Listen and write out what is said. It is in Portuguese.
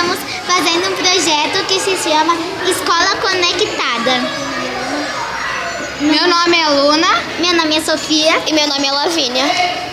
estamos fazendo um projeto que se chama Escola Conectada. Meu nome é Luna. Meu nome é Sofia. E meu nome é Lavínia.